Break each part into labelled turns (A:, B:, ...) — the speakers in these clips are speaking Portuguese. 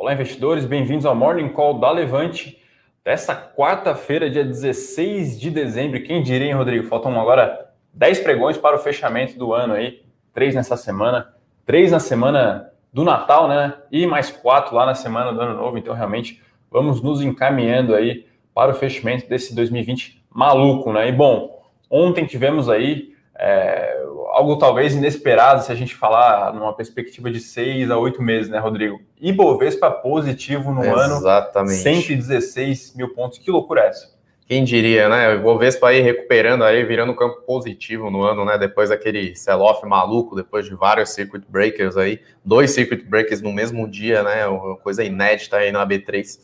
A: Olá, investidores, bem-vindos ao Morning Call da Levante dessa quarta-feira, dia 16 de dezembro. Quem diria, hein, Rodrigo? Faltam agora 10 pregões para o fechamento do ano aí, três nessa semana, três na semana do Natal, né? E mais quatro lá na semana do Ano Novo. Então, realmente, vamos nos encaminhando aí para o fechamento desse 2020 maluco, né? E bom, ontem tivemos aí é, algo talvez inesperado se a gente falar numa perspectiva de seis a oito meses, né, Rodrigo? Ibovespa positivo no
B: Exatamente.
A: ano, 116 mil pontos. Que loucura é essa?
B: Quem diria, né? O Ibovespa aí recuperando aí, virando campo positivo no ano, né? Depois daquele sell-off maluco, depois de vários circuit breakers aí, dois circuit breakers no mesmo dia, né? Uma coisa inédita aí na B3,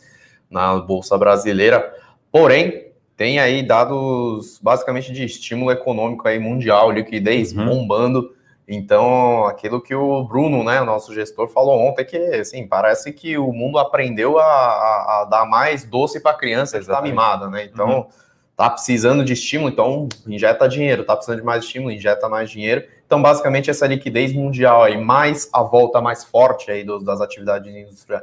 B: na Bolsa Brasileira. Porém, tem aí dados basicamente de estímulo econômico aí mundial, liquidez uhum. bombando. Então, aquilo que o Bruno, né, nosso gestor, falou ontem, que assim, parece que o mundo aprendeu a, a, a dar mais doce para a criança que está mimada, né? Então, uhum. tá precisando de estímulo, então injeta dinheiro, tá precisando de mais estímulo, injeta mais dinheiro. Então, basicamente, essa liquidez mundial aí, mais a volta mais forte aí dos, das atividades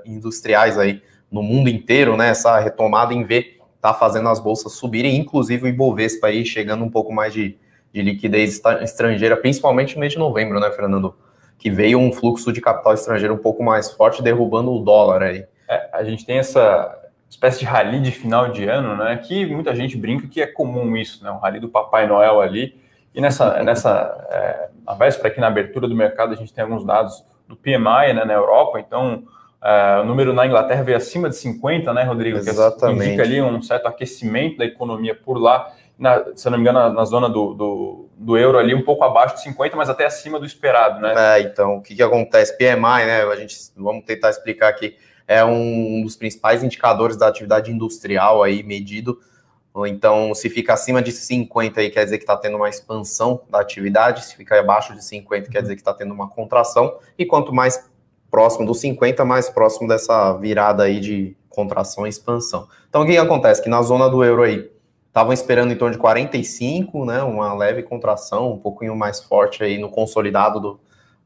B: industriais aí no mundo inteiro, né? Essa retomada em V está fazendo as bolsas subirem, inclusive o Ibovespa aí chegando um pouco mais de, de liquidez estrangeira, principalmente no mês de novembro, né, Fernando? Que veio um fluxo de capital estrangeiro um pouco mais forte, derrubando o dólar aí.
A: É, a gente tem essa espécie de rally de final de ano, né? Que muita gente brinca que é comum isso, né? Um rally do Papai Noel ali. E nessa, nessa é, na véspera aqui na abertura do mercado, a gente tem alguns dados do PMI né, na Europa, então Uh, o número na Inglaterra veio acima de 50, né, Rodrigo?
B: Exatamente.
A: Que indica ali um certo aquecimento da economia por lá. Na, se eu não me engano, na, na zona do, do, do, euro ali, um pouco abaixo de 50, mas até acima do esperado, né?
B: É, então, o que, que acontece? PMI, né? A gente vamos tentar explicar aqui. É um dos principais indicadores da atividade industrial aí medido. Então, se fica acima de 50 aí, quer dizer que está tendo uma expansão da atividade, se fica abaixo de 50, quer dizer que está tendo uma contração, e quanto mais próximo dos 50, mais próximo dessa virada aí de contração e expansão. Então, o que acontece? Que na zona do euro aí, estavam esperando em torno de 45, né, uma leve contração, um pouquinho mais forte aí no consolidado do,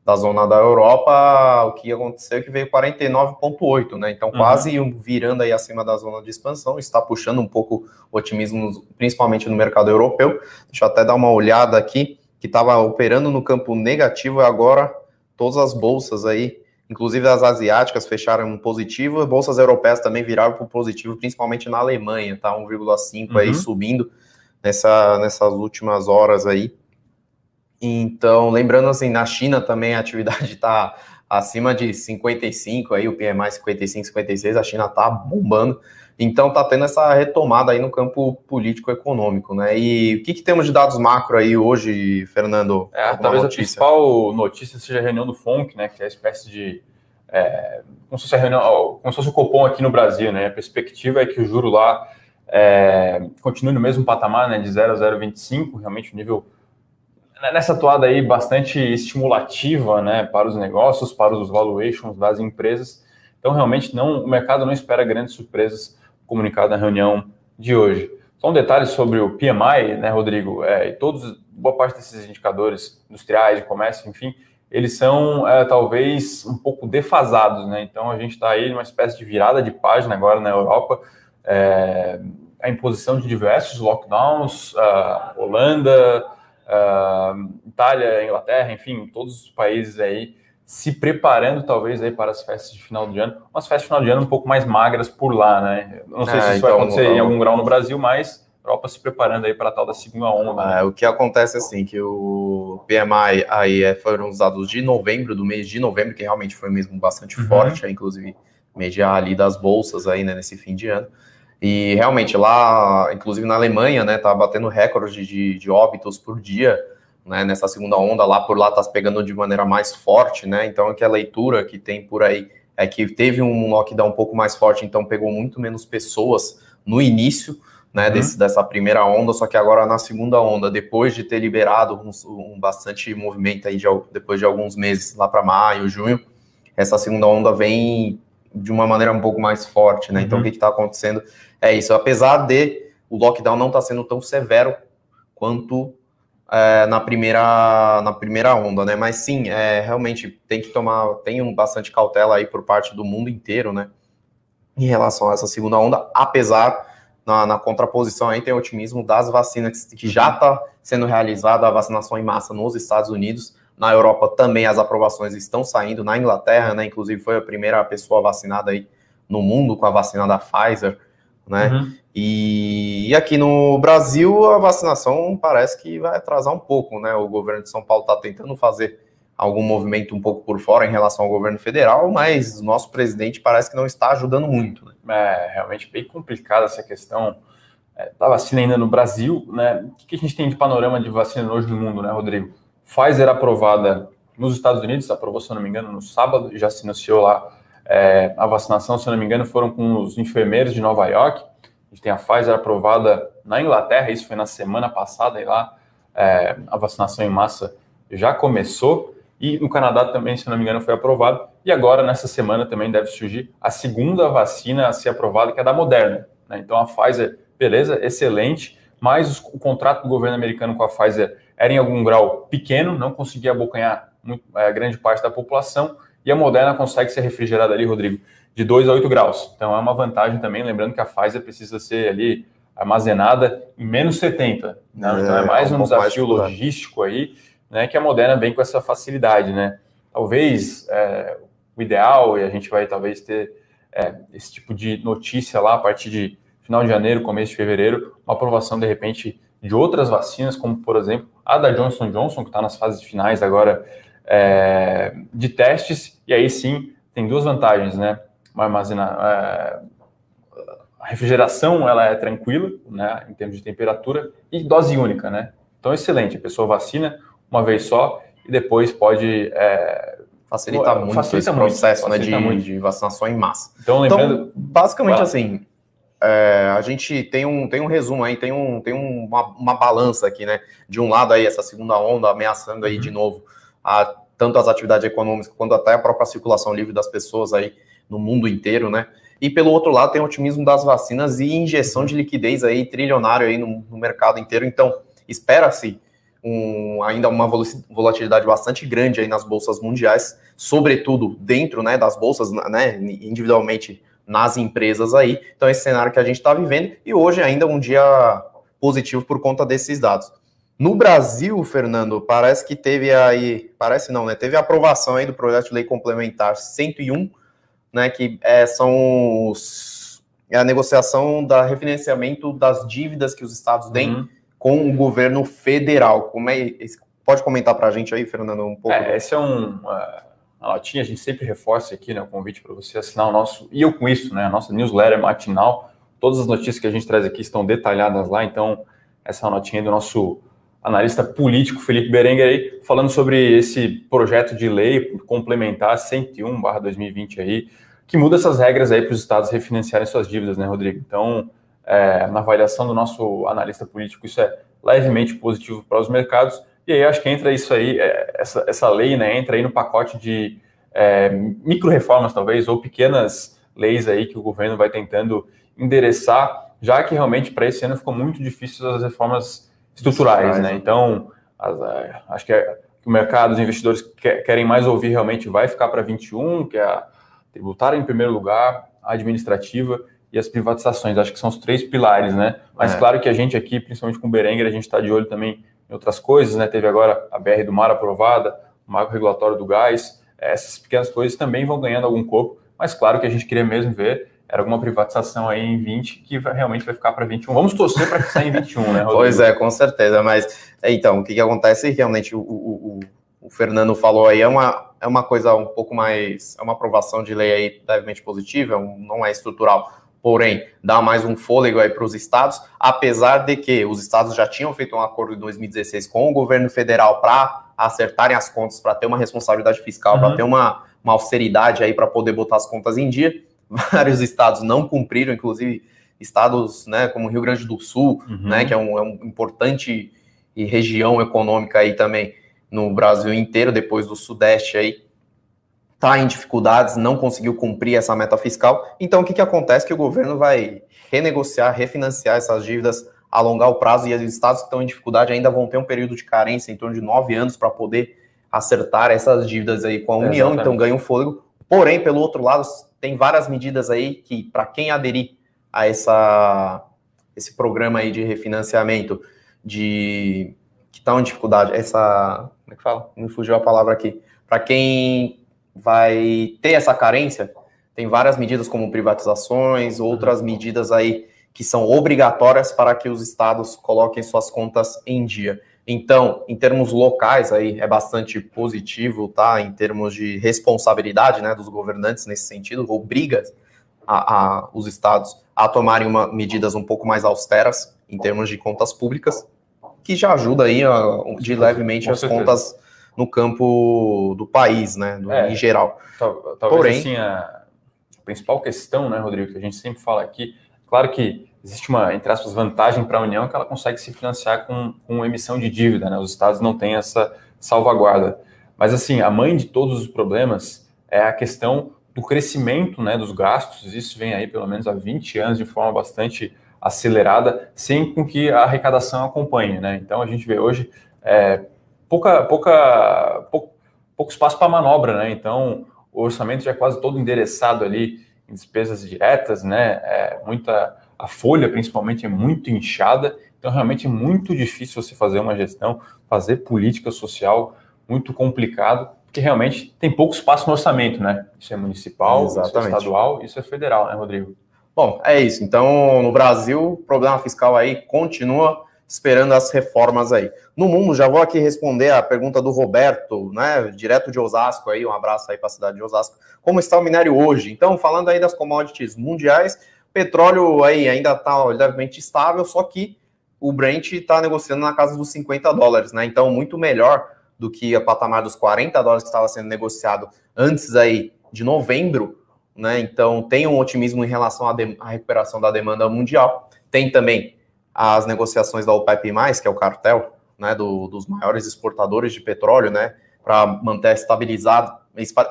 B: da zona da Europa, o que aconteceu é que veio 49,8, né? Então, uhum. quase virando aí acima da zona de expansão, está puxando um pouco o otimismo, principalmente no mercado europeu. Deixa eu até dar uma olhada aqui, que estava operando no campo negativo e agora todas as bolsas aí Inclusive as asiáticas fecharam positivo, bolsas europeias também viraram para positivo, principalmente na Alemanha, tá 1,5 uhum. aí subindo nessa, nessas últimas horas aí. Então, lembrando assim, na China também a atividade está acima de 55 aí, o PMI 55, 56, a China está bombando. Então tá tendo essa retomada aí no campo político-econômico, né? E o que, que, temos de dados macro aí hoje, Fernando?
A: É, talvez notícia? a principal notícia seja a reunião do FONC, né? Que é a espécie de. É, como, se fosse a reunião, como se fosse o Copom aqui no Brasil, né? A perspectiva é que o juro lá é, continue no mesmo patamar, né? De 0 a 0,25, realmente o um nível né, nessa atuada aí bastante estimulativa, né? Para os negócios, para os valuations das empresas. Então, realmente, não, o mercado não espera grandes surpresas comunicado na reunião de hoje. Só um detalhe sobre o PMI, né, Rodrigo? É, todos, boa parte desses indicadores industriais, de comércio, enfim, eles são é, talvez um pouco defasados, né? Então a gente está aí numa espécie de virada de página agora na Europa. É, a imposição de diversos lockdowns, uh, Holanda, uh, Itália, Inglaterra, enfim, todos os países aí se preparando talvez aí para as festas de final de ano, umas festas de final de ano um pouco mais magras por lá, né? Não sei é, se isso então, vai acontecer então, em algum grau no Brasil, mas a Europa se preparando aí para a tal da segunda onda.
B: Né? É, o que acontece assim, que o PMI aí é, foram os dados de novembro, do mês de novembro, que realmente foi mesmo bastante uhum. forte, aí, inclusive mediar ali das bolsas aí, né, nesse fim de ano. E realmente lá, inclusive na Alemanha, né, tá batendo recorde de, de óbitos por dia, né, nessa segunda onda lá por lá está se pegando de maneira mais forte, né? Então aquela leitura que tem por aí é que teve um lockdown um pouco mais forte, então pegou muito menos pessoas no início, né, uhum. desse, dessa primeira onda, só que agora na segunda onda, depois de ter liberado um, um bastante movimento aí de, depois de alguns meses lá para maio, junho, essa segunda onda vem de uma maneira um pouco mais forte, né? Então, uhum. O que está acontecendo é isso. Apesar de o lockdown não estar tá sendo tão severo quanto é, na, primeira, na primeira onda, né? Mas sim, é, realmente tem que tomar, tem um, bastante cautela aí por parte do mundo inteiro, né? Em relação a essa segunda onda, apesar na, na contraposição aí tem o otimismo das vacinas que já está sendo realizada a vacinação em massa nos Estados Unidos. Na Europa também as aprovações estão saindo. Na Inglaterra, né? Inclusive foi a primeira pessoa vacinada aí no mundo com a vacina da Pfizer, né? Uhum. E, e, aqui no Brasil a vacinação parece que vai atrasar um pouco, né? O governo de São Paulo está tentando fazer algum movimento um pouco por fora em relação ao governo federal, mas o nosso presidente parece que não está ajudando muito. Né?
A: É realmente bem complicada essa questão é, da vacina ainda no Brasil, né? O que a gente tem de panorama de vacina hoje no mundo, né, Rodrigo? Pfizer aprovada nos Estados Unidos, aprovou, se não me engano, no sábado, já se anunciou lá é, a vacinação, se não me engano, foram com os enfermeiros de Nova York. A gente tem a Pfizer aprovada na Inglaterra, isso foi na semana passada, e lá é, a vacinação em massa já começou. E no Canadá também, se não me engano, foi aprovado. E agora, nessa semana, também deve surgir a segunda vacina a ser aprovada, que é da Moderna. Né? Então, a Pfizer, beleza, excelente, mas o contrato do governo americano com a Pfizer era em algum grau pequeno, não conseguia abocanhar muito, é, grande parte da população, e a Moderna consegue ser refrigerada ali, Rodrigo, de 2 a 8 graus. Então é uma vantagem também, lembrando que a Pfizer precisa ser ali armazenada em menos 70. Né? É, então é mais é um, um desafio mais logístico aí, né, que a Moderna vem com essa facilidade, né? Talvez é, o ideal, e a gente vai talvez ter é, esse tipo de notícia lá a partir de final de janeiro, começo de fevereiro, uma aprovação de repente de outras vacinas, como por exemplo a da Johnson Johnson, que está nas fases finais agora é, de testes, e aí sim tem duas vantagens, né? Uma armazena, é, a refrigeração ela é tranquila, né, em termos de temperatura, e dose única, né? Então, excelente, a pessoa vacina uma vez só e depois pode
B: é, facilita muito facilita esse processo muito, né, de, de, vacinação em massa. Então, lembrando, então, basicamente assim, é, a gente tem um, tem um resumo aí, tem, um, tem uma, uma balança aqui, né? De um lado aí, essa segunda onda ameaçando aí uhum. de novo a, tanto as atividades econômicas quanto até a própria circulação livre das pessoas aí no mundo inteiro, né? E pelo outro lado tem o otimismo das vacinas e injeção de liquidez aí trilionário aí no, no mercado inteiro. Então, espera-se um, ainda uma volatilidade bastante grande aí nas bolsas mundiais, sobretudo dentro né, das bolsas, né, individualmente nas empresas aí. Então, esse cenário que a gente está vivendo, e hoje ainda um dia positivo por conta desses dados. No Brasil, Fernando, parece que teve aí, parece não, né? Teve a aprovação aí do projeto de lei complementar 101, né? Que é, são os, é a negociação da refinanciamento das dívidas que os estados têm uhum. com o governo federal. Como é? Pode comentar para a gente aí, Fernando, um pouco?
A: É, esse é um uma, uma notinha, a gente sempre reforça aqui, né? O convite para você assinar o nosso e eu com isso, né? A nossa newsletter matinal. Todas as notícias que a gente traz aqui estão detalhadas lá, então essa é notinha do nosso analista político Felipe Berenguer aí, falando sobre esse projeto de lei complementar 101/2020 aí, que muda essas regras aí para os estados refinanciarem suas dívidas, né, Rodrigo? Então, é, na avaliação do nosso analista político, isso é levemente positivo para os mercados. E aí acho que entra isso aí, é, essa, essa lei, né, entra aí no pacote de é, micro-reformas, talvez, ou pequenas leis aí que o governo vai tentando endereçar, já que realmente para esse ano ficou muito difícil as reformas estruturais, né? Então, as, é, acho que, é, o mercado, os investidores que, querem mais ouvir realmente vai ficar para 21, que é a tributária em primeiro lugar, a administrativa e as privatizações. Acho que são os três pilares, né? Mas é. claro que a gente aqui, principalmente com o Berenguer, a gente está de olho também em outras coisas, né? Teve agora a BR do Mar aprovada, o marco regulatório do gás, essas pequenas coisas também vão ganhando algum corpo, mas claro que a gente queria mesmo ver era alguma privatização aí em 20 que vai, realmente vai ficar para 21. Vamos torcer para que saia em 21, né,
B: Rodrigo? Pois é, com certeza. Mas então, o que, que acontece realmente o, o, o, Fernando falou aí é uma, é uma coisa um pouco mais. É uma aprovação de lei aí levemente positiva, não é estrutural. Porém, dá mais um fôlego aí para os estados, apesar de que os estados já tinham feito um acordo em 2016 com o governo federal para acertarem as contas, para ter uma responsabilidade fiscal, uhum. para ter uma, uma austeridade aí para poder botar as contas em dia vários estados não cumpriram, inclusive estados né, como Rio Grande do Sul, uhum. né, que é um, é um importante região econômica aí também no Brasil inteiro, depois do Sudeste aí, está em dificuldades, não conseguiu cumprir essa meta fiscal. Então, o que, que acontece? Que o governo vai renegociar, refinanciar essas dívidas alongar o prazo e os estados que estão em dificuldade ainda vão ter um período de carência em torno de nove anos para poder acertar essas dívidas aí com a União, então ganha um fôlego. Porém, pelo outro lado, tem várias medidas aí que, para quem aderir a essa, esse programa aí de refinanciamento, de que está em dificuldade, essa. Como é que fala? Me fugiu a palavra aqui. Para quem vai ter essa carência, tem várias medidas como privatizações, outras medidas aí que são obrigatórias para que os estados coloquem suas contas em dia. Então, em termos locais, aí é bastante positivo, tá? Em termos de responsabilidade, né, dos governantes nesse sentido, obriga a, a, os estados a tomarem uma, medidas um pouco mais austeras em termos de contas públicas, que já ajuda aí a, de levemente as contas no campo do país, né, do, é, em geral.
A: Talvez Porém, assim, a principal questão, né, Rodrigo, que a gente sempre fala aqui, claro que existe uma, entre aspas, vantagem para a União que ela consegue se financiar com, com emissão de dívida, né? Os estados não têm essa salvaguarda. Mas, assim, a mãe de todos os problemas é a questão do crescimento né, dos gastos. Isso vem aí pelo menos há 20 anos de forma bastante acelerada, sem com que a arrecadação acompanhe. Né? Então, a gente vê hoje é, pouca, pouca, pouco, pouco espaço para manobra. Né? Então, o orçamento já é quase todo endereçado ali em despesas diretas, né? É, muita a folha, principalmente, é muito inchada, então realmente é muito difícil você fazer uma gestão, fazer política social, muito complicado, porque realmente tem pouco espaço no orçamento, né? Isso é municipal, Exatamente. isso é estadual, isso é federal, né, Rodrigo?
B: Bom, é isso. Então, no Brasil, o problema fiscal aí continua esperando as reformas aí. No mundo, já vou aqui responder a pergunta do Roberto, né, direto de Osasco aí, um abraço aí para a cidade de Osasco. Como está o minério hoje? Então, falando aí das commodities mundiais, Petróleo aí ainda está levemente estável, só que o Brent está negociando na casa dos 50 dólares, né? Então, muito melhor do que a patamar dos 40 dólares que estava sendo negociado antes aí de novembro, né? Então, tem um otimismo em relação à, à recuperação da demanda mundial. Tem também as negociações da OPEP+, que é o cartel, né, do, dos maiores exportadores de petróleo, né, para manter estabilizado,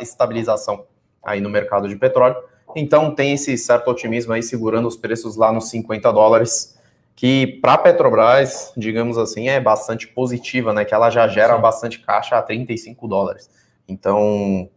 B: estabilização aí no mercado de petróleo. Então tem esse certo otimismo aí segurando os preços lá nos 50 dólares, que para a Petrobras, digamos assim, é bastante positiva, né? Que ela já gera Sim. bastante caixa a 35 dólares. Então,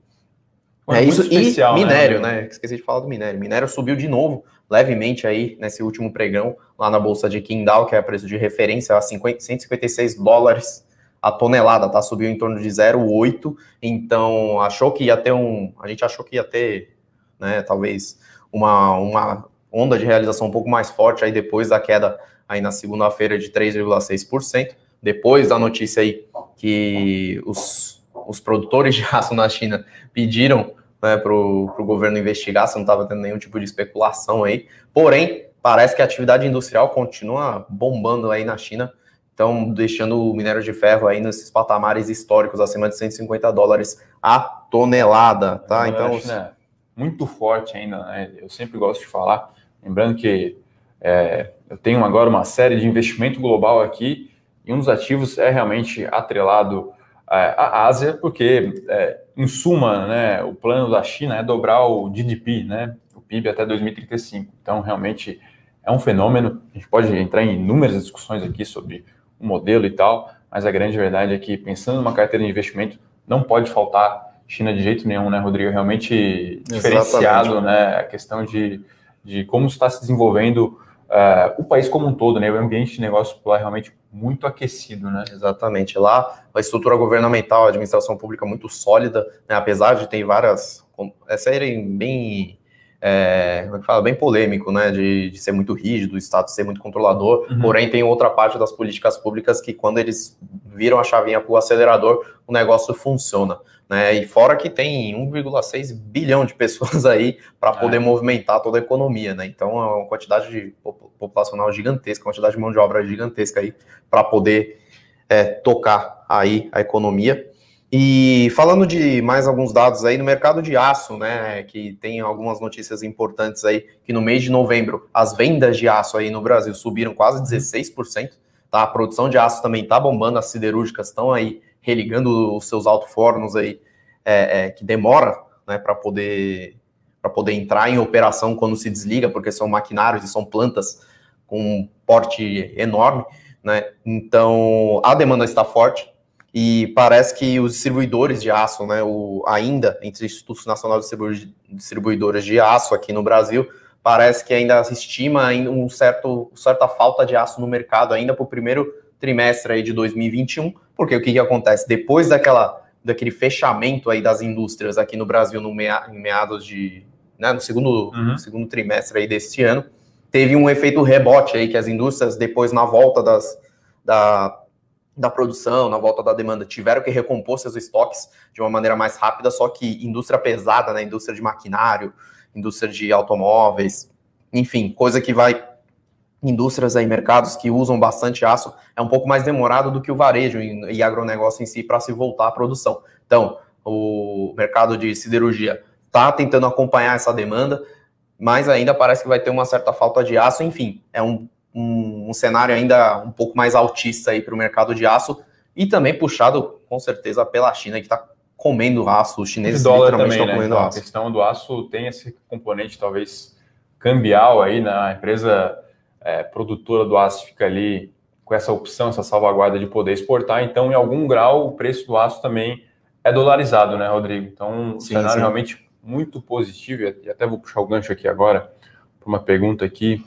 B: é, é isso. Especial, e né, minério, né? né? Esqueci de falar do minério. Minério subiu de novo, levemente aí, nesse último pregão, lá na bolsa de Qingdao, que é preço de referência, a 50, 156 dólares a tonelada, tá? Subiu em torno de 0,8. Então, achou que ia ter um. A gente achou que ia ter né? Talvez uma, uma onda de realização um pouco mais forte aí depois da queda aí na segunda-feira de 3,6%, depois da notícia aí que os, os produtores de aço na China pediram né, para o governo investigar se não estava tendo nenhum tipo de especulação aí. Porém, parece que a atividade industrial continua bombando aí na China, então deixando o minério de ferro aí nesses patamares históricos acima de 150 dólares a tonelada, tá? Então,
A: China muito forte ainda, né? eu sempre gosto de falar, lembrando que é, eu tenho agora uma série de investimento global aqui, e um dos ativos é realmente atrelado é, à Ásia, porque, é, em suma, né, o plano da China é dobrar o GDP, né, o PIB até 2035. Então, realmente é um fenômeno. A gente pode entrar em inúmeras discussões aqui sobre o modelo e tal, mas a grande verdade é que, pensando numa carteira de investimento, não pode faltar China de jeito nenhum, né, Rodrigo? Realmente diferenciado, né? A questão de, de como está se desenvolvendo uh, o país como um todo, né? O ambiente de negócio lá é realmente muito aquecido, né?
B: Exatamente. Lá, a estrutura governamental, a administração pública muito sólida, né? apesar de ter várias. É serem bem. É, como é que fala? Bem polêmico, né? De, de ser muito rígido, o Estado ser muito controlador. Uhum. Porém, tem outra parte das políticas públicas que, quando eles viram a chavinha para o acelerador, o negócio funciona. Né? E fora que tem 1,6 bilhão de pessoas aí para poder é. movimentar toda a economia, né? Então é uma quantidade de populacional gigantesca, uma quantidade de mão de obra gigantesca aí para poder é, tocar aí a economia. E falando de mais alguns dados aí no mercado de aço, né, que tem algumas notícias importantes aí, que no mês de novembro as vendas de aço aí no Brasil subiram quase 16%, tá? A produção de aço também tá bombando, as siderúrgicas estão aí religando os seus alto-fornos aí, é, é, que demora né, para poder, poder entrar em operação quando se desliga, porque são maquinários e são plantas com um porte enorme, né? Então a demanda está forte e parece que os distribuidores de aço, né, o, ainda entre Institutos Nacionais de Distribuidores de Aço aqui no Brasil, parece que ainda se estima ainda um certo certa falta de aço no mercado ainda para o primeiro trimestre aí de 2021, porque o que, que acontece depois daquela daquele fechamento aí das indústrias aqui no Brasil no mea, em meados de né, no segundo uhum. segundo trimestre aí deste ano teve um efeito rebote aí que as indústrias depois na volta das da, da produção, na volta da demanda, tiveram que recompor seus estoques de uma maneira mais rápida, só que indústria pesada, né, indústria de maquinário, indústria de automóveis, enfim, coisa que vai indústrias aí, mercados que usam bastante aço, é um pouco mais demorado do que o varejo e agronegócio em si para se voltar à produção. Então, o mercado de siderurgia está tentando acompanhar essa demanda, mas ainda parece que vai ter uma certa falta de aço. Enfim, é um, um, um cenário ainda um pouco mais altista aí para o mercado de aço e também puxado com certeza pela China que está comendo aço. Os chineses literalmente estão né? comendo então, aço.
A: A questão do aço tem esse componente talvez cambial aí na empresa é, produtora do aço fica ali com essa opção, essa salvaguarda de poder exportar. Então, em algum grau, o preço do aço também é dolarizado, né, Rodrigo? Então, um sim, cenário sim. realmente muito positivo, e até vou puxar o gancho aqui agora para uma pergunta aqui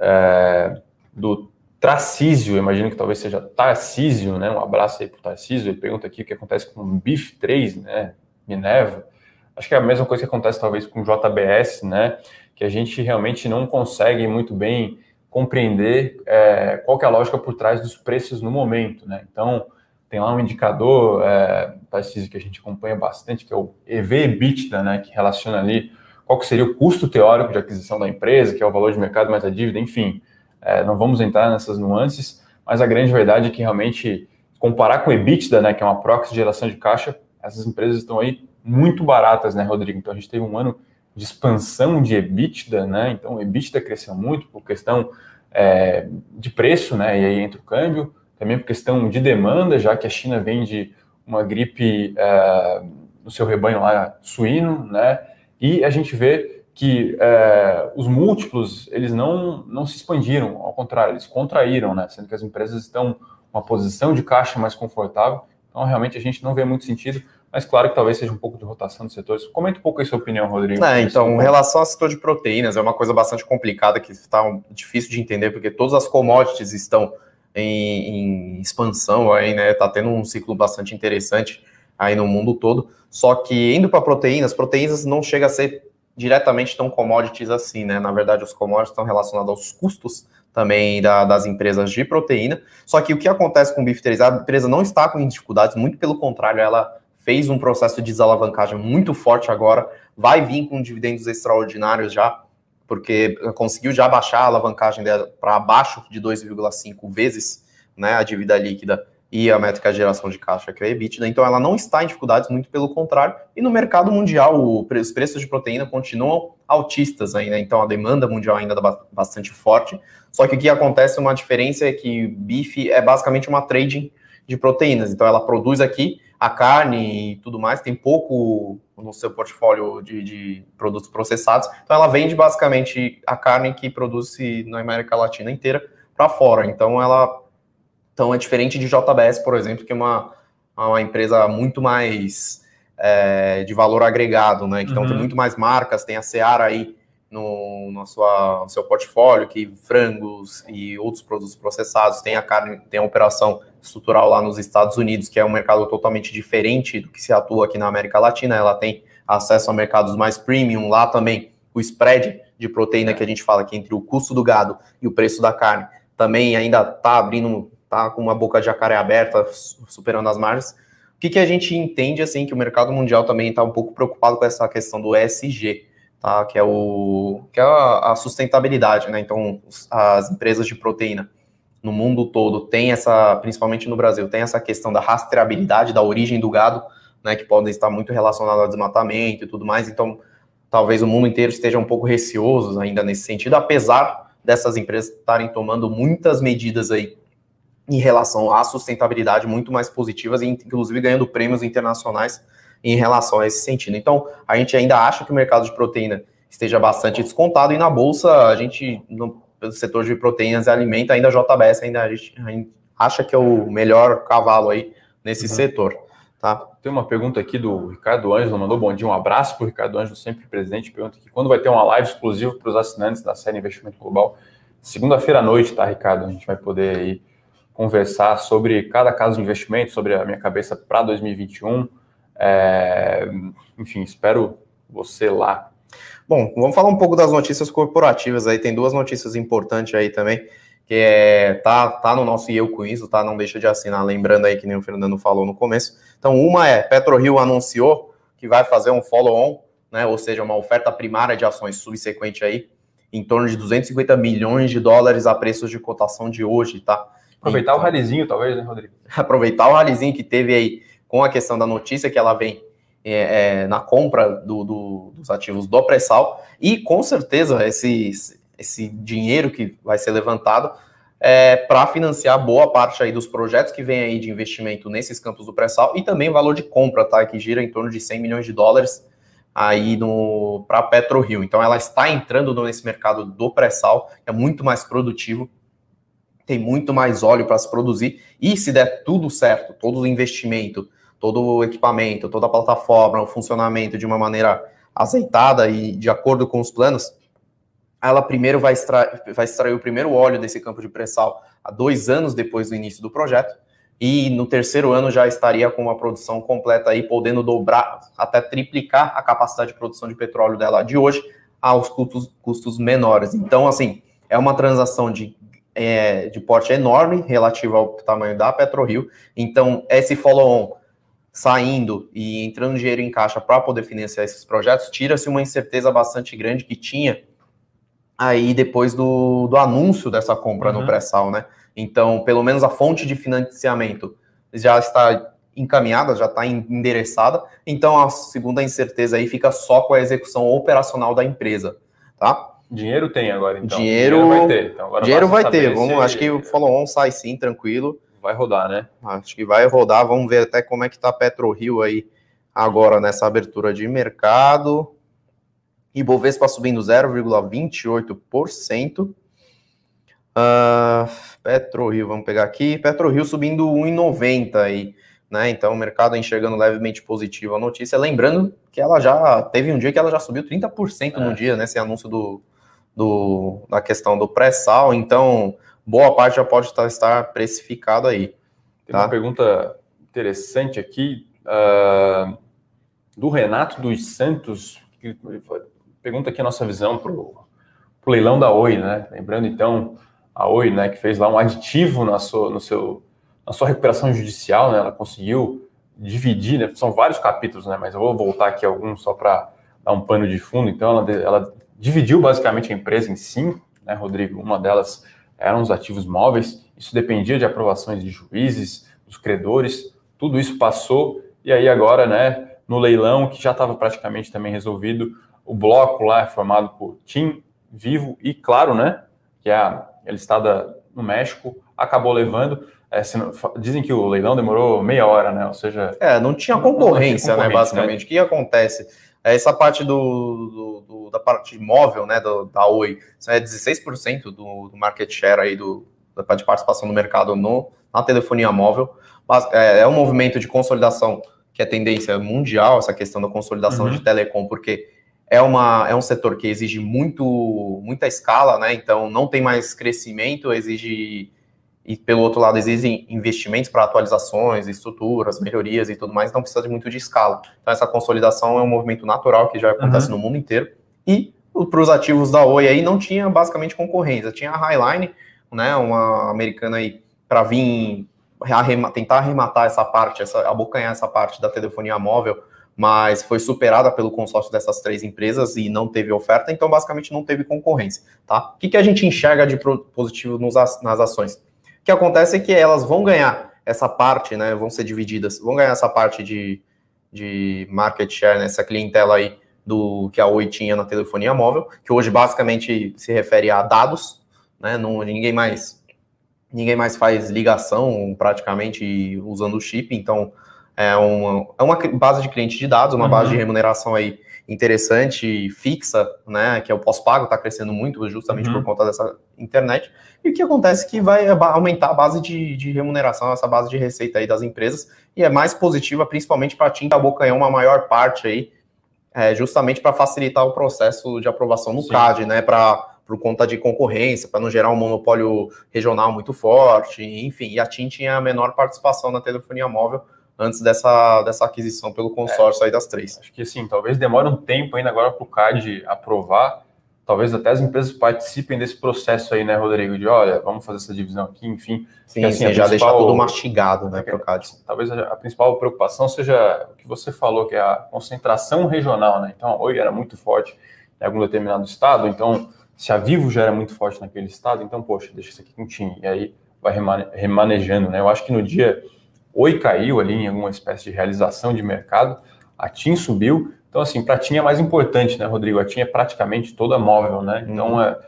A: é, do Tracísio, imagino que talvez seja Tarcísio, né? Um abraço aí para o Tarcísio. Ele pergunta aqui o que acontece com o BIF 3, né? Minerva. Acho que é a mesma coisa que acontece talvez com o JBS, né? Que a gente realmente não consegue muito bem compreender é, qual é a lógica por trás dos preços no momento, né? Então, tem lá um indicador, é, Tarcísio, que a gente acompanha bastante, que é o EV-EBITDA, né? Que relaciona ali qual seria o custo teórico de aquisição da empresa, que é o valor de mercado mais a dívida, enfim. É, não vamos entrar nessas nuances, mas a grande verdade é que realmente, comparar com o EBITDA, né, que é uma proxy de geração de caixa, essas empresas estão aí muito baratas, né, Rodrigo? Então a gente teve um ano de expansão de EBITDA, né? Então o EBITDA cresceu muito por questão é, de preço, né? E aí entra o câmbio, também por questão de demanda, já que a China vende uma gripe é, no seu rebanho lá suíno, né? E a gente vê que é, os múltiplos eles não, não se expandiram, ao contrário, eles contraíram, né? Sendo que as empresas estão uma posição de caixa mais confortável. Então, realmente, a gente não vê muito sentido, mas claro que talvez seja um pouco de rotação dos setores. Comenta um pouco a sua opinião, Rodrigo.
B: É, então, em relação ao setor de proteínas, é uma coisa bastante complicada que está difícil de entender, porque todas as commodities estão em, em expansão aí, né? Está tendo um ciclo bastante interessante aí no mundo todo. Só que indo para proteínas, proteínas não chega a ser diretamente tão commodities assim, né? Na verdade, os commodities estão relacionados aos custos também da, das empresas de proteína. Só que o que acontece com o Beef 3, a empresa não está com dificuldades, muito pelo contrário, ela fez um processo de desalavancagem muito forte agora, vai vir com dividendos extraordinários já, porque conseguiu já baixar a alavancagem para abaixo de 2,5 vezes né, a dívida líquida e a métrica de geração de caixa, que é a EBITDA, então ela não está em dificuldades, muito pelo contrário, e no mercado mundial os preços de proteína continuam altistas ainda, né? então a demanda mundial ainda está bastante forte, só que o que acontece, uma diferença é que bife é basicamente uma trading de proteínas, então ela produz aqui a carne e tudo mais, tem pouco no seu portfólio de, de produtos processados, então ela vende basicamente a carne que produz na América Latina inteira para fora, então ela então é diferente de JBS, por exemplo, que é uma, uma empresa muito mais é, de valor agregado, né? Então uhum. tem muito mais marcas, tem a Seara aí no, no, sua, no seu portfólio, que frangos e outros produtos processados, tem a carne, tem a operação estrutural lá nos Estados Unidos, que é um mercado totalmente diferente do que se atua aqui na América Latina. Ela tem acesso a mercados mais premium, lá também o spread de proteína que a gente fala aqui entre o custo do gado e o preço da carne também ainda está abrindo tá com uma boca de jacaré aberta, superando as margens. O que, que a gente entende, assim, que o mercado mundial também está um pouco preocupado com essa questão do ESG, tá? Que é, o, que é a, sustentabilidade, né? Então, as empresas de proteína no mundo todo têm essa, principalmente no Brasil, tem essa questão da rastreabilidade da origem do gado, né? Que podem estar muito relacionadas ao desmatamento e tudo mais. Então, talvez o mundo inteiro esteja um pouco receoso ainda nesse sentido, apesar dessas empresas estarem tomando muitas medidas aí em relação à sustentabilidade muito mais positivas e inclusive ganhando prêmios internacionais em relação a esse sentido. Então, a gente ainda acha que o mercado de proteína esteja bastante descontado e na bolsa a gente pelo setor de proteínas e alimento, ainda a JBS ainda a gente, a gente acha que é o melhor cavalo aí nesse uhum. setor. Tá?
A: Tem uma pergunta aqui do Ricardo Ângelo, mandou bom dia, um abraço para o Ricardo Ângelo, sempre presente. Pergunta aqui: quando vai ter uma live exclusiva para os assinantes da série Investimento Global? Segunda-feira à noite, tá, Ricardo? A gente vai poder aí conversar sobre cada caso de investimento, sobre a minha cabeça para 2021. É, enfim, espero você lá.
B: Bom, vamos falar um pouco das notícias corporativas aí. Tem duas notícias importantes aí também, que é tá, tá no nosso e eu com isso, tá? Não deixa de assinar, lembrando aí que nem o Fernando falou no começo. Então, uma é PetroRio anunciou que vai fazer um follow-on, né? Ou seja, uma oferta primária de ações subsequente aí, em torno de 250 milhões de dólares a preços de cotação de hoje, tá?
A: Aproveitar então, o ralizinho, talvez, né, Rodrigo?
B: Aproveitar o ralizinho que teve aí com a questão da notícia que ela vem é, é, na compra do, do, dos ativos do pré-sal e com certeza esse, esse dinheiro que vai ser levantado é, para financiar boa parte aí dos projetos que vem aí de investimento nesses campos do pré-sal e também o valor de compra, tá? Que gira em torno de 100 milhões de dólares aí no para PetroRio. Então ela está entrando nesse mercado do pré-sal, que é muito mais produtivo, tem muito mais óleo para se produzir e se der tudo certo, todo o investimento, todo o equipamento, toda a plataforma, o funcionamento de uma maneira azeitada e de acordo com os planos, ela primeiro vai extrair, vai extrair o primeiro óleo desse campo de pré-sal há dois anos depois do início do projeto, e no terceiro ano já estaria com uma produção completa aí, podendo dobrar, até triplicar a capacidade de produção de petróleo dela de hoje aos custos, custos menores. Então, assim, é uma transação de, é, de porte enorme relativo ao tamanho da PetroRio. Então, esse follow-on saindo e entrando dinheiro em caixa para poder financiar esses projetos, tira-se uma incerteza bastante grande que tinha aí depois do, do anúncio dessa compra uhum. no pré-sal, né? Então, pelo menos a fonte de financiamento já está encaminhada, já está endereçada. Então, a segunda incerteza aí fica só com a execução operacional da empresa, tá?
A: Dinheiro tem agora, então.
B: Dinheiro, dinheiro vai ter. Então, dinheiro vai ter. Vamos, se... Acho que o follow-on sai sim, tranquilo.
A: Vai rodar, né?
B: Acho que vai rodar. Vamos ver até como é que está PetroRio aí agora nessa abertura de mercado. Ibovespa subindo 0,28%. Uh, PetroRio, vamos pegar aqui. PetroRio subindo 1,90 aí, né? Então o mercado enxergando levemente positivo a notícia. Lembrando que ela já teve um dia que ela já subiu 30% é. no dia, né? Esse anúncio do, do, da questão do pré-sal. Então, boa parte já pode estar, estar precificado aí.
A: Tem tá? uma pergunta interessante aqui uh, do Renato dos Santos, que pergunta aqui a nossa visão para o leilão da Oi, né? Lembrando então a Oi, né, que fez lá um aditivo na sua, no seu, na sua recuperação judicial, né? Ela conseguiu dividir, né? São vários capítulos, né? Mas eu vou voltar aqui alguns só para dar um pano de fundo. Então, ela, ela dividiu basicamente a empresa em cinco, né, Rodrigo? Uma delas eram os ativos móveis. Isso dependia de aprovações de juízes, dos credores. Tudo isso passou e aí agora, né? No leilão que já estava praticamente também resolvido, o bloco lá é formado por TIM, Vivo e Claro, né? Que é a, listada no México, acabou levando. É, não, dizem que o leilão demorou meia hora, né? Ou seja.
B: É, não tinha concorrência, não, não né? Basicamente. Né? O que acontece? É essa parte do, do, do, da parte móvel, né? Da Oi, é 16% do, do market share aí do, da de participação no mercado no, na telefonia móvel. Mas é, é um movimento de consolidação que é tendência mundial, essa questão da consolidação uhum. de telecom, porque é, uma, é um setor que exige muito, muita escala, né? Então não tem mais crescimento, exige e pelo outro lado exigem investimentos para atualizações, estruturas, melhorias e tudo mais, então precisa de muito de escala. Então essa consolidação é um movimento natural que já acontece uhum. no mundo inteiro. E para os ativos da Oi aí não tinha basicamente concorrência, tinha a Highline, né, uma americana aí para vir tentar arrematar essa parte, essa, abocanhar essa parte da telefonia móvel mas foi superada pelo consórcio dessas três empresas e não teve oferta, então basicamente não teve concorrência, tá? O que, que a gente enxerga de positivo nos, nas ações? O que acontece é que elas vão ganhar essa parte, né, vão ser divididas, vão ganhar essa parte de, de market share, nessa né, clientela aí do que a Oi tinha na telefonia móvel, que hoje basicamente se refere a dados, né, não, ninguém mais ninguém mais faz ligação praticamente usando o chip, então é uma, é uma base de cliente de dados, uma uhum. base de remuneração aí interessante, fixa, né? Que é o pós-pago, está crescendo muito, justamente uhum. por conta dessa internet. E o que acontece é que vai aumentar a base de, de, remuneração, essa base de receita aí das empresas, e é mais positiva, principalmente para a Tinta Abocanhão, uma maior parte aí, é, justamente para facilitar o processo de aprovação no Sim. CAD, né? Para por conta de concorrência, para não gerar um monopólio regional muito forte, enfim, e a TIM tinha a menor participação na telefonia móvel antes dessa, dessa aquisição pelo consórcio é, aí das três.
A: Acho que sim, talvez demore um tempo ainda agora para o CAD aprovar, talvez até as empresas participem desse processo aí, né, Rodrigo, de olha, vamos fazer essa divisão aqui, enfim.
B: Sim, assim, sim já deixar tudo mastigado, né, para o CAD.
A: Talvez a, principal preocupação seja o que você falou, que é a concentração regional, né, então a Oi era muito forte em algum determinado estado, então se a Vivo já era muito forte naquele estado, então, poxa, deixa isso aqui com o time. E aí vai remanejando, né? Eu acho que no dia Oi caiu ali em alguma espécie de realização de mercado, a TIM subiu. Então, assim, para a TIM é mais importante, né, Rodrigo? A TIM é praticamente toda móvel, né? Então, uhum. é,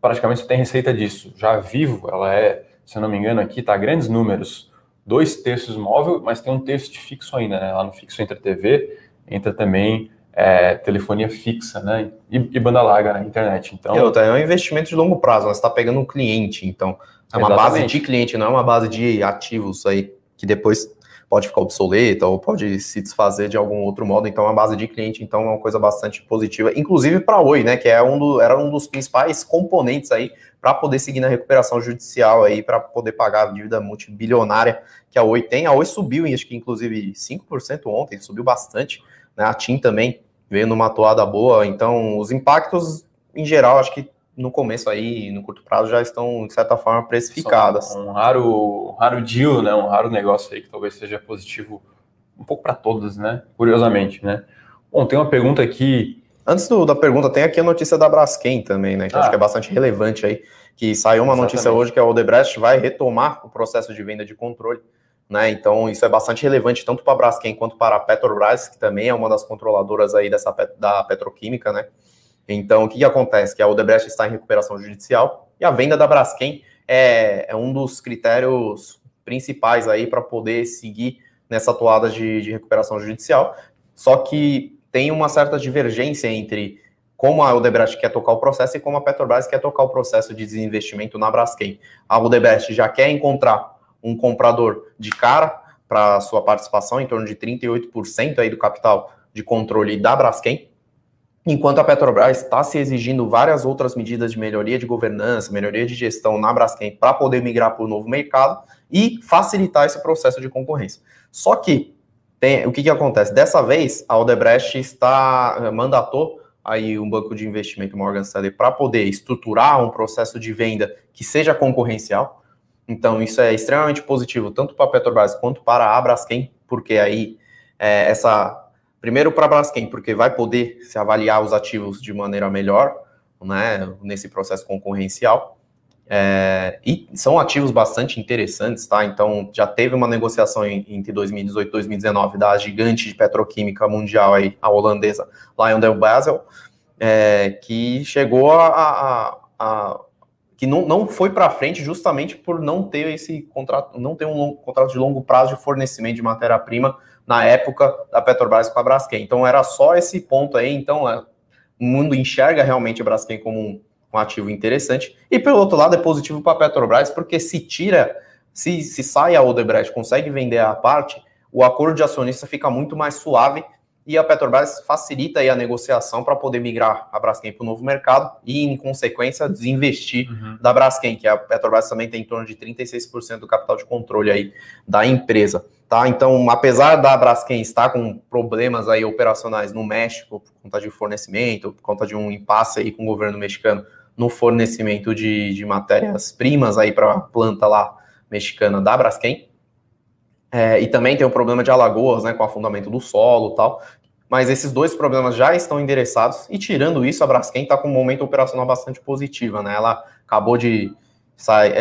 A: praticamente você tem receita disso. Já a Vivo, ela é, se eu não me engano, aqui tá grandes números, dois terços móvel, mas tem um terço de fixo ainda, né? Lá no fixo entra TV, entra também é, telefonia fixa, né? E, e, banda larga na internet. Então,
B: é um investimento de longo prazo, você está pegando um cliente, então é uma Exatamente. base de cliente, não é uma base de ativos aí que depois pode ficar obsoleta ou pode se desfazer de algum outro modo. Então, uma base de cliente, então, é uma coisa bastante positiva, inclusive para a Oi, né? Que é um do, era um dos principais componentes aí para poder seguir na recuperação judicial aí, para poder pagar a dívida multibilionária que a Oi tem. A Oi subiu, acho que inclusive 5% ontem, subiu bastante. Né? A TIM também veio numa toada boa. Então, os impactos, em geral, acho que no começo aí, no curto prazo, já estão, de certa forma, precificadas.
A: Um, um raro, raro deal, né? Um raro negócio aí que talvez seja positivo um pouco para todos, né? Curiosamente, né? Bom, tem uma pergunta aqui.
B: Antes do, da pergunta, tem aqui a notícia da Braskem também, né? Que ah. acho que é bastante relevante aí. Que saiu uma Exatamente. notícia hoje que a Odebrecht vai retomar o processo de venda de controle né? Então, isso é bastante relevante tanto para a Braskem quanto para a Petrobras, que também é uma das controladoras aí dessa, da petroquímica, né? Então, o que, que acontece? Que a Odebrecht está em recuperação judicial e a venda da Braskem é, é um dos critérios principais aí para poder seguir nessa toada de, de recuperação judicial. Só que tem uma certa divergência entre como a Odebrecht quer tocar o processo e como a Petrobras quer tocar o processo de desinvestimento na Braskem. A Odebrecht já quer encontrar um comprador de cara para sua participação, em torno de 38% aí do capital de controle da Braskem, enquanto a Petrobras está se exigindo várias outras medidas de melhoria de governança, melhoria de gestão na Braskem para poder migrar para o novo mercado e facilitar esse processo de concorrência. Só que tem, o que, que acontece? Dessa vez, a Odebrecht está mandatou aí um banco de investimento Morgan Stanley para poder estruturar um processo de venda que seja concorrencial. Então, isso é extremamente positivo, tanto para a Petrobras quanto para a Braskem, porque aí é, essa. Primeiro para a Braskem, porque vai poder se avaliar os ativos de maneira melhor, né, nesse processo concorrencial. É, e são ativos bastante interessantes, tá? Então, já teve uma negociação entre 2018 e 2019 da gigante de petroquímica mundial, aí, a holandesa LyondellBasell, é, que chegou a, a, a que não, não foi para frente justamente por não ter esse contrato, não ter um contrato de longo prazo de fornecimento de matéria-prima na época da Petrobras com a Braskem. Então era só esse ponto aí. Então é, o mundo enxerga realmente a Braskem como um, um ativo interessante. E pelo outro lado é positivo para a Petrobras porque se tira, se, se sai a Odebrecht, consegue vender a parte, o acordo de acionista fica muito mais suave e a Petrobras facilita aí a negociação para poder migrar a Braskem para o novo mercado e, em consequência, desinvestir uhum. da Braskem, que a Petrobras também tem em torno de 36% do capital de controle aí da empresa. Tá? Então, apesar da Braskem estar com problemas aí operacionais no México, por conta de fornecimento, por conta de um impasse aí com o governo mexicano no fornecimento de, de matérias-primas aí para a planta lá mexicana da Braskem, é, e também tem o problema de Alagoas, né, com o afundamento do solo tal mas esses dois problemas já estão endereçados, e tirando isso, a Braskem está com um momento operacional bastante positiva, né? Ela acabou de sai, é,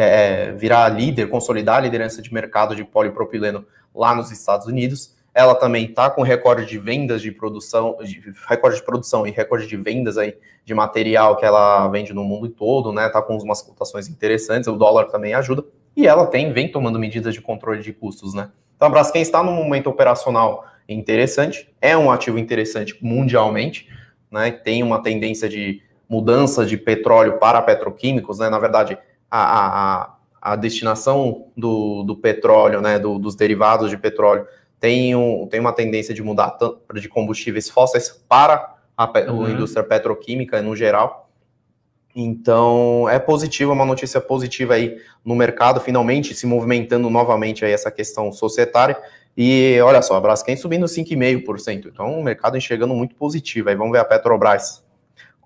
B: é, virar líder, consolidar a liderança de mercado de polipropileno lá nos Estados Unidos. Ela também está com recorde de vendas de produção, de, recorde de produção e recorde de vendas aí de material que ela vende no mundo todo, né? Está com umas cotações interessantes, o dólar também ajuda. E ela tem, vem tomando medidas de controle de custos, né? Então a Braskem está num momento operacional interessante. É um ativo interessante mundialmente, né? Tem uma tendência de mudança de petróleo para petroquímicos, né? Na verdade, a, a, a destinação do, do petróleo, né? Do, dos derivados de petróleo tem, um, tem uma tendência de mudar de combustíveis fósseis para a, uhum. a indústria petroquímica no geral. Então, é positivo, é uma notícia positiva aí no mercado, finalmente se movimentando novamente aí essa questão societária. E olha só, a Braskem subindo 5,5%. Então, o mercado enxergando muito positivo. Aí vamos ver a Petrobras.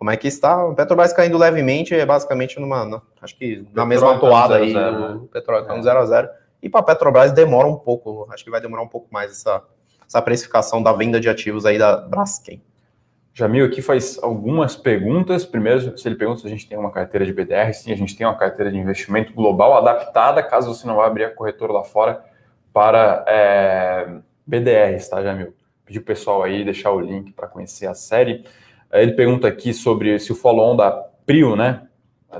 B: Como é que está? A Petrobras caindo levemente, é basicamente numa, acho que na mesma tá toada aí, o né? petróleo está no 0 a 0 E para a Petrobras demora um pouco, acho que vai demorar um pouco mais essa, essa precificação da venda de ativos aí da Braskem.
A: Jamil aqui faz algumas perguntas. Primeiro, se ele pergunta se a gente tem uma carteira de BDR, sim, a gente tem uma carteira de investimento global adaptada, caso você não vá abrir a corretora lá fora para é, BDRs, tá, Jamil? Pedir o pessoal aí deixar o link para conhecer a série. Ele pergunta aqui sobre se o follow-on da Prio, né,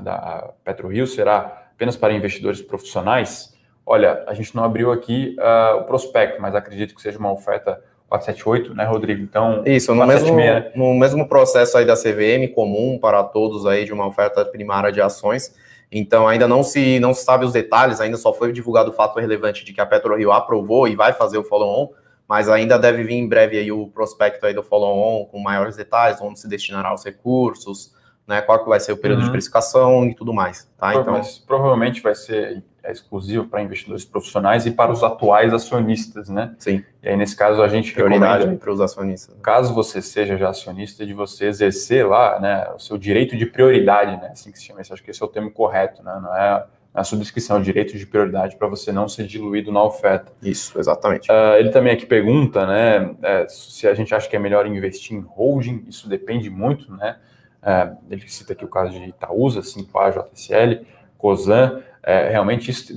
A: da PetroRio, será apenas para investidores profissionais. Olha, a gente não abriu aqui uh, o prospecto, mas acredito que seja uma oferta 478, né, Rodrigo?
B: Então, isso, no mesmo, né? no mesmo processo aí da CVM comum para todos aí de uma oferta primária de ações. Então, ainda não se não se sabe os detalhes, ainda só foi divulgado o fato relevante de que a PetroRio aprovou e vai fazer o follow-on, mas ainda deve vir em breve aí o prospecto aí do follow-on com maiores detalhes, onde se destinará os recursos, né, qual que vai ser o período uhum. de precificação e tudo mais, tá?
A: Então, mas provavelmente vai ser é exclusivo para investidores profissionais e para os atuais acionistas, né?
B: Sim.
A: E aí, nesse caso, a gente
B: Prioridade recomenda, para os acionistas.
A: Caso você seja já acionista, de você exercer lá, né, o seu direito de prioridade, né? Assim que se chama isso, acho que esse é o termo correto, né? Não é a subscrição, é direito de prioridade para você não ser diluído na oferta.
B: Isso, exatamente.
A: Uh, ele também aqui pergunta, né, é, se a gente acha que é melhor investir em holding, isso depende muito, né? Uh, ele cita aqui o caso de Itaúsa, 5A, JSL, Cosan, é, realmente isso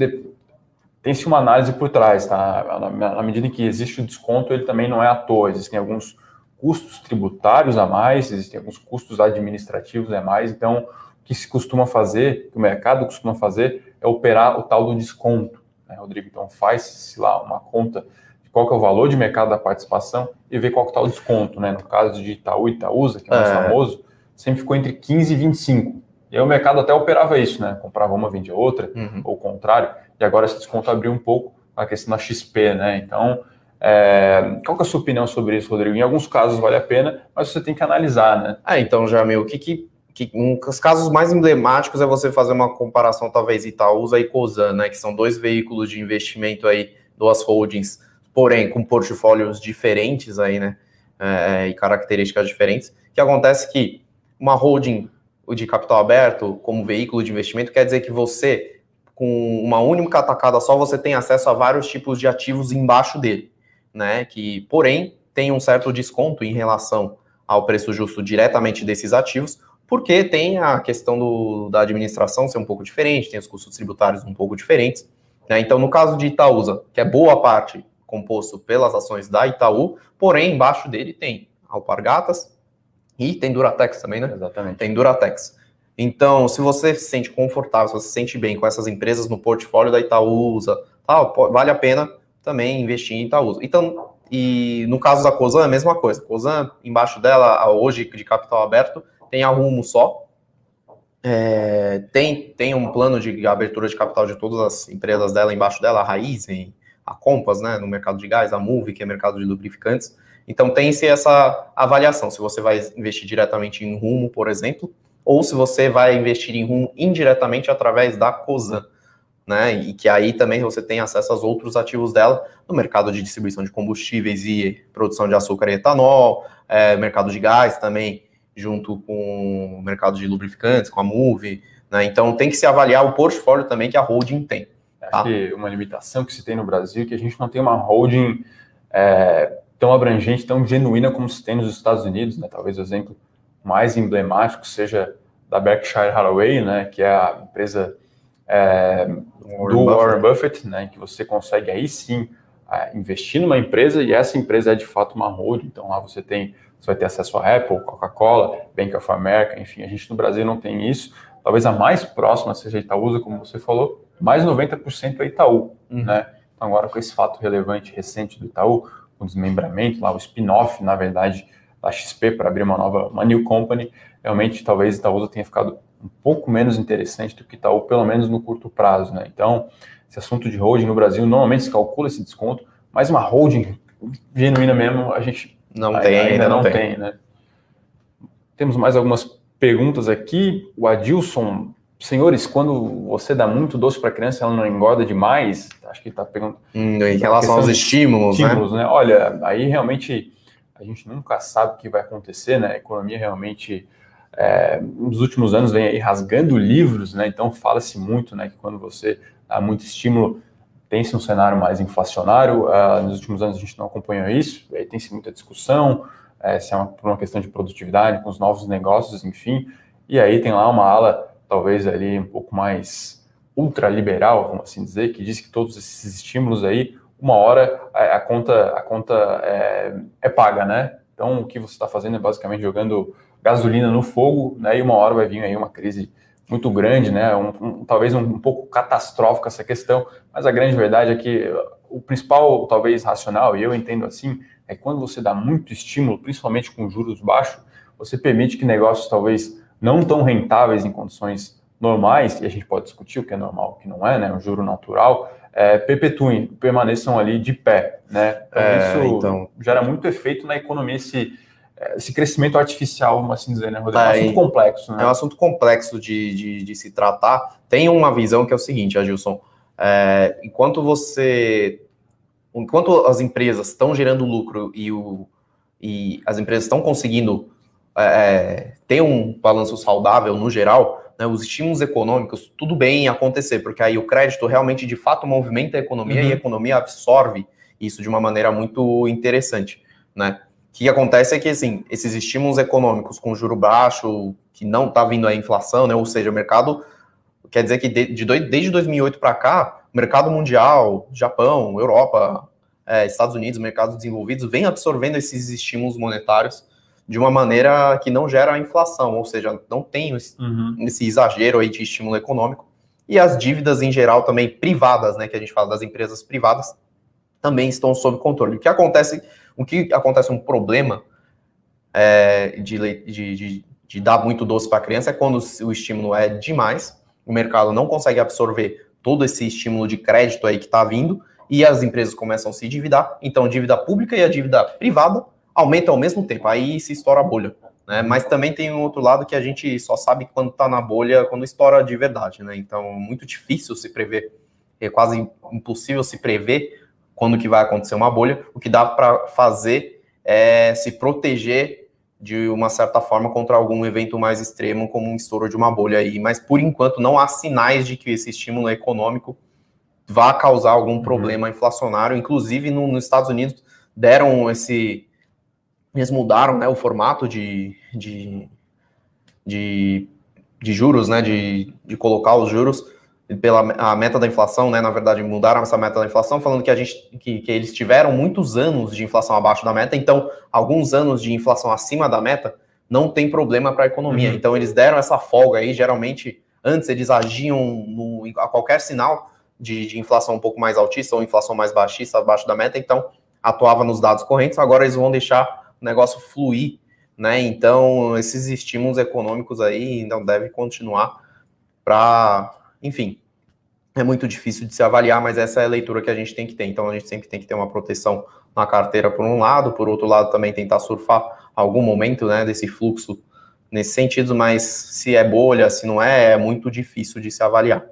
A: tem-se uma análise por trás, tá? Na, na, medida em que existe o desconto, ele também não é à toa, existem alguns custos tributários a mais, existem alguns custos administrativos a mais, então que se costuma fazer, que o mercado costuma fazer, é operar o tal do desconto, né, Rodrigo? Então faz-se lá uma conta de qual que é o valor de mercado da participação e ver qual que está o desconto, né? No caso de Itaú e Itaúsa, que é mais é. famoso, sempre ficou entre 15 e 25. E aí o mercado até operava isso, né? Comprava uma, vendia outra, uhum. ou o contrário. E agora esse desconto abriu um pouco a questão da XP, né? Então, é... qual é a sua opinião sobre isso, Rodrigo? Em alguns casos vale a pena, mas você tem que analisar, né?
B: Ah, então, Jamil, o que, que, que um dos casos mais emblemáticos é você fazer uma comparação, talvez, Itaúsa e Cosan, né? Que são dois veículos de investimento aí, duas holdings, porém com portfólios diferentes aí, né? É, e características diferentes. Que acontece que uma holding de capital aberto como veículo de investimento, quer dizer que você, com uma única atacada só, você tem acesso a vários tipos de ativos embaixo dele, né? Que, porém, tem um certo desconto em relação ao preço justo diretamente desses ativos, porque tem a questão do, da administração ser um pouco diferente, tem os custos tributários um pouco diferentes. Né? Então, no caso de Itaúsa, que é boa parte composto pelas ações da Itaú, porém, embaixo dele tem Alpargatas, e tem Duratex também, né?
A: Exatamente.
B: Tem Duratex. Então, se você se sente confortável, se você se sente bem com essas empresas no portfólio da Itaúsa, tal, vale a pena também investir em Itaúsa. Então, e no caso da Cosan é a mesma coisa. Cosan, embaixo dela, hoje de capital aberto, tem a Rumo só. É, tem, tem um plano de abertura de capital de todas as empresas dela embaixo dela, a Raizen, a Compass, né, no mercado de gás, a Move, que é mercado de lubrificantes. Então tem-se essa avaliação, se você vai investir diretamente em rumo, por exemplo, ou se você vai investir em rumo indiretamente através da COSAN, né? E que aí também você tem acesso aos outros ativos dela no mercado de distribuição de combustíveis e produção de açúcar e etanol, é, mercado de gás também, junto com o mercado de lubrificantes, com a Move, né? Então tem que se avaliar o portfólio também que a holding tem.
A: Tá? Acho que uma limitação que se tem no Brasil é que a gente não tem uma holding é, tão abrangente, tão genuína como se tem nos Estados Unidos, né? Talvez o exemplo mais emblemático seja da Berkshire Hathaway, né? Que é a empresa é, Warren do Warren Buffett, né? Que você consegue aí sim investir numa empresa e essa empresa é de fato uma holding. Então lá você tem, você vai ter acesso a Apple, Coca-Cola, Bank of America, enfim, a gente no Brasil não tem isso. Talvez a mais próxima seja a Itaúsa, como você falou, mais 90% é Itaú, uhum. né? Então agora com esse fato relevante recente do Itaú, o desmembramento, lá o spin-off, na verdade, da XP para abrir uma nova, uma new company, realmente talvez Itaúsa tenha ficado um pouco menos interessante do que Itaú, pelo menos no curto prazo, né? Então, esse assunto de holding no Brasil, normalmente se calcula esse desconto, mas uma holding genuína mesmo, a gente
B: não tem, ainda, ainda não, tem. tem, né?
A: Temos mais algumas perguntas aqui. O Adilson, senhores, quando você dá muito doce para a criança, ela não engorda demais? Acho que está perguntando.
B: Hum, em relação aos estímulos, estímulos
A: né? né? Olha, aí realmente a gente nunca sabe o que vai acontecer, né? A economia realmente é, nos últimos anos vem aí rasgando livros, né? Então fala-se muito, né, que quando você dá muito estímulo, tem-se um cenário mais inflacionário. Uh, nos últimos anos a gente não acompanhou isso, tem-se muita discussão, é, se é uma, por uma questão de produtividade, com os novos negócios, enfim. E aí tem lá uma ala, talvez ali um pouco mais ultraliberal, vamos assim dizer, que diz que todos esses estímulos aí, uma hora a, a conta, a conta é, é paga, né? Então o que você está fazendo é basicamente jogando gasolina no fogo, né? E uma hora vai vir aí uma crise muito grande, né? Um, um, talvez um, um, pouco catastrófica essa questão, mas a grande verdade é que o principal, talvez racional, e eu entendo assim, é que quando você dá muito estímulo, principalmente com juros baixos, você permite que negócios talvez não tão rentáveis em condições normais, e a gente pode discutir o que é normal, o que não é, né? Um juro natural, é, perpetuem, permaneçam ali de pé, né? Então, é, isso então... gera muito efeito na economia, esse esse crescimento artificial, vamos assim dizer, né, Rodrigo? É um assunto complexo, né?
B: É um assunto complexo de, de, de se tratar. Tem uma visão que é o seguinte, Agilson, é, enquanto você... Enquanto as empresas estão gerando lucro e, o, e as empresas estão conseguindo é, ter um balanço saudável no geral, né, os estímulos econômicos, tudo bem acontecer, porque aí o crédito realmente, de fato, movimenta a economia uhum. e a economia absorve isso de uma maneira muito interessante, né? Que acontece é que, assim, esses estímulos econômicos com juro baixo, que não está vindo a inflação, né? Ou seja, o mercado, quer dizer que de, de desde 2008 para cá, o mercado mundial, Japão, Europa, é, Estados Unidos, mercados desenvolvidos, vem absorvendo esses estímulos monetários de uma maneira que não gera inflação, ou seja, não tem esse, uhum. esse exagero aí de estímulo econômico. E as dívidas em geral também privadas, né, que a gente fala das empresas privadas, também estão sob controle. O que acontece o que acontece um problema é, de, de, de, de, dar muito doce para a criança é quando o estímulo é demais, o mercado não consegue absorver todo esse estímulo de crédito aí que está vindo e as empresas começam a se endividar. Então, a dívida pública e a dívida privada aumentam ao mesmo tempo. Aí se estoura a bolha. Né? Mas também tem um outro lado que a gente só sabe quando está na bolha, quando estoura de verdade. Né? Então, muito difícil se prever. É quase impossível se prever quando que vai acontecer uma bolha, o que dá para fazer é se proteger de uma certa forma contra algum evento mais extremo, como um estouro de uma bolha aí. Mas por enquanto não há sinais de que esse estímulo econômico vá causar algum uhum. problema inflacionário. Inclusive no, nos Estados Unidos deram esse, eles mudaram, né, o formato de, de, de, de juros, né, de, de colocar os juros pela a meta da inflação, né? Na verdade, mudaram essa meta da inflação, falando que a gente que, que eles tiveram muitos anos de inflação abaixo da meta, então alguns anos de inflação acima da meta não tem problema para a economia. Uhum. Então eles deram essa folga aí, geralmente antes eles agiam no, a qualquer sinal de, de inflação um pouco mais altista ou inflação mais baixista abaixo da meta, então atuava nos dados correntes, agora eles vão deixar o negócio fluir, né? Então esses estímulos econômicos aí não devem continuar para enfim, é muito difícil de se avaliar, mas essa é a leitura que a gente tem que ter. Então a gente sempre tem que ter uma proteção na carteira por um lado, por outro lado também tentar surfar algum momento né, desse fluxo nesse sentido, mas se é bolha, se não é, é muito difícil de se avaliar.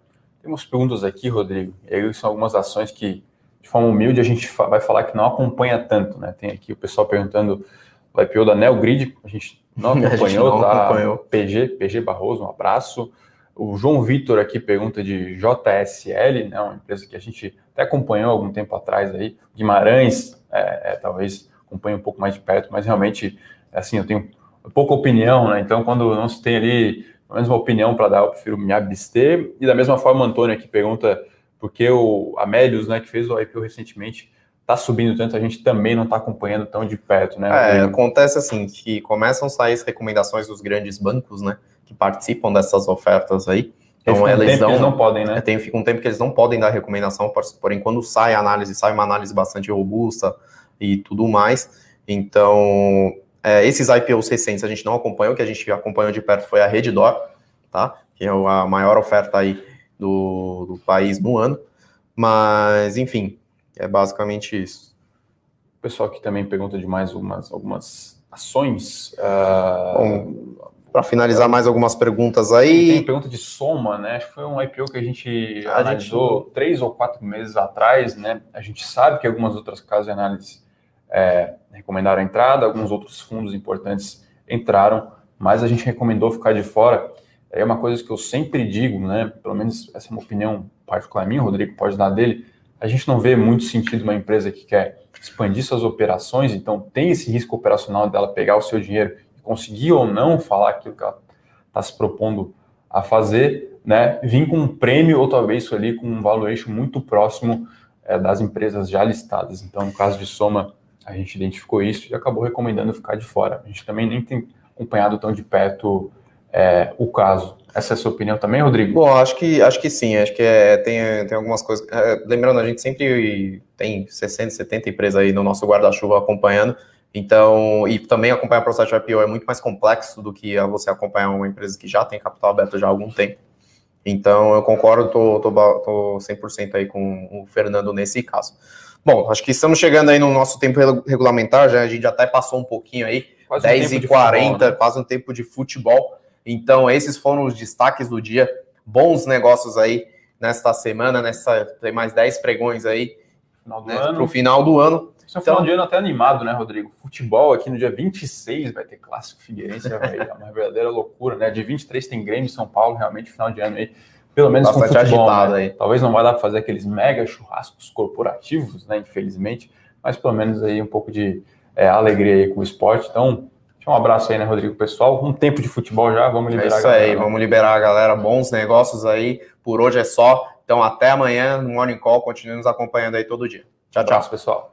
A: Temos perguntas aqui, Rodrigo, e aí são algumas ações que, de forma humilde, a gente vai falar que não acompanha tanto, né? Tem aqui o pessoal perguntando o IPO da Neogrid, a gente não acompanhou, gente não tá? Acompanhou. PG, PG Barroso, um abraço. O João Vitor aqui pergunta de JSL, né, uma empresa que a gente até acompanhou algum tempo atrás aí. Guimarães, é, é, talvez acompanhe um pouco mais de perto, mas realmente, assim, eu tenho pouca opinião, né? Então, quando não se tem ali menos uma opinião para dar, eu prefiro me abster. E da mesma forma, o Antônio aqui pergunta por que o Amélios, né, que fez o IPO recentemente, está subindo tanto, a gente também não está acompanhando tão de perto, né?
B: É, acontece assim, que começam a sair as recomendações dos grandes bancos, né? Que participam dessas ofertas aí.
A: Então, eles, dão, eles não podem, né?
B: Tem, fica um tempo que eles não podem dar recomendação, porém, quando sai a análise, sai uma análise bastante robusta, e tudo mais. Então, é, esses IPOs recentes a gente não acompanhou, o que a gente acompanhou de perto foi a Reddor, tá? Que é a maior oferta aí do, do país no ano. Mas, enfim, é basicamente isso.
A: O pessoal que também pergunta de mais algumas, algumas ações. Uh...
B: Bom, para finalizar mais algumas perguntas aí.
A: Tem pergunta de soma, né? Acho que foi um IPO que a gente a analisou gente... três ou quatro meses atrás, né? A gente sabe que algumas outras casas de análise é, recomendaram a entrada, alguns outros fundos importantes entraram, mas a gente recomendou ficar de fora. É uma coisa que eu sempre digo, né? Pelo menos essa é uma opinião particular minha, o Rodrigo pode dar dele. A gente não vê muito sentido uma empresa que quer expandir suas operações, então tem esse risco operacional dela pegar o seu dinheiro conseguir ou não falar aquilo que ela está se propondo a fazer, né, vir com um prêmio ou talvez isso ali com um valuation muito próximo é, das empresas já listadas. Então, no caso de Soma, a gente identificou isso e acabou recomendando ficar de fora. A gente também nem tem acompanhado tão de perto é, o caso. Essa é a sua opinião também, Rodrigo?
B: Bom, acho que, acho que sim. Acho que é, tem, tem algumas coisas. É, lembrando, a gente sempre tem 60, 70 empresas aí no nosso guarda-chuva acompanhando. Então, e também acompanhar o processo de IPO é muito mais complexo do que você acompanhar uma empresa que já tem capital aberto já há algum tempo. Então, eu concordo, tô, tô, tô 100% aí com o Fernando nesse caso. Bom, acho que estamos chegando aí no nosso tempo regulamentar, já, a gente até passou um pouquinho aí, quase 10 um e 40, futebol, né? quase um tempo de futebol. Então, esses foram os destaques do dia. Bons negócios aí nesta semana, nessa, tem mais 10 pregões aí né, para o final do ano.
A: É um então, final de ano até animado, né, Rodrigo? Futebol aqui no dia 26 vai ter clássico Figueirense, é uma verdadeira loucura, né? Dia 23 tem Grêmio São Paulo, realmente final de ano aí, pelo menos com futebol, né? aí. Talvez não vai dar para fazer aqueles mega churrascos corporativos, né, infelizmente, mas pelo menos aí um pouco de é, alegria aí com o esporte. Então, um abraço aí, né, Rodrigo, pessoal. Um tempo de futebol já, vamos liberar
B: é isso aí, vamos liberar a galera. Bons negócios aí. Por hoje é só. Então, até amanhã no Morning Call. Continue nos acompanhando aí todo dia. Tchau, tchau.
A: pessoal.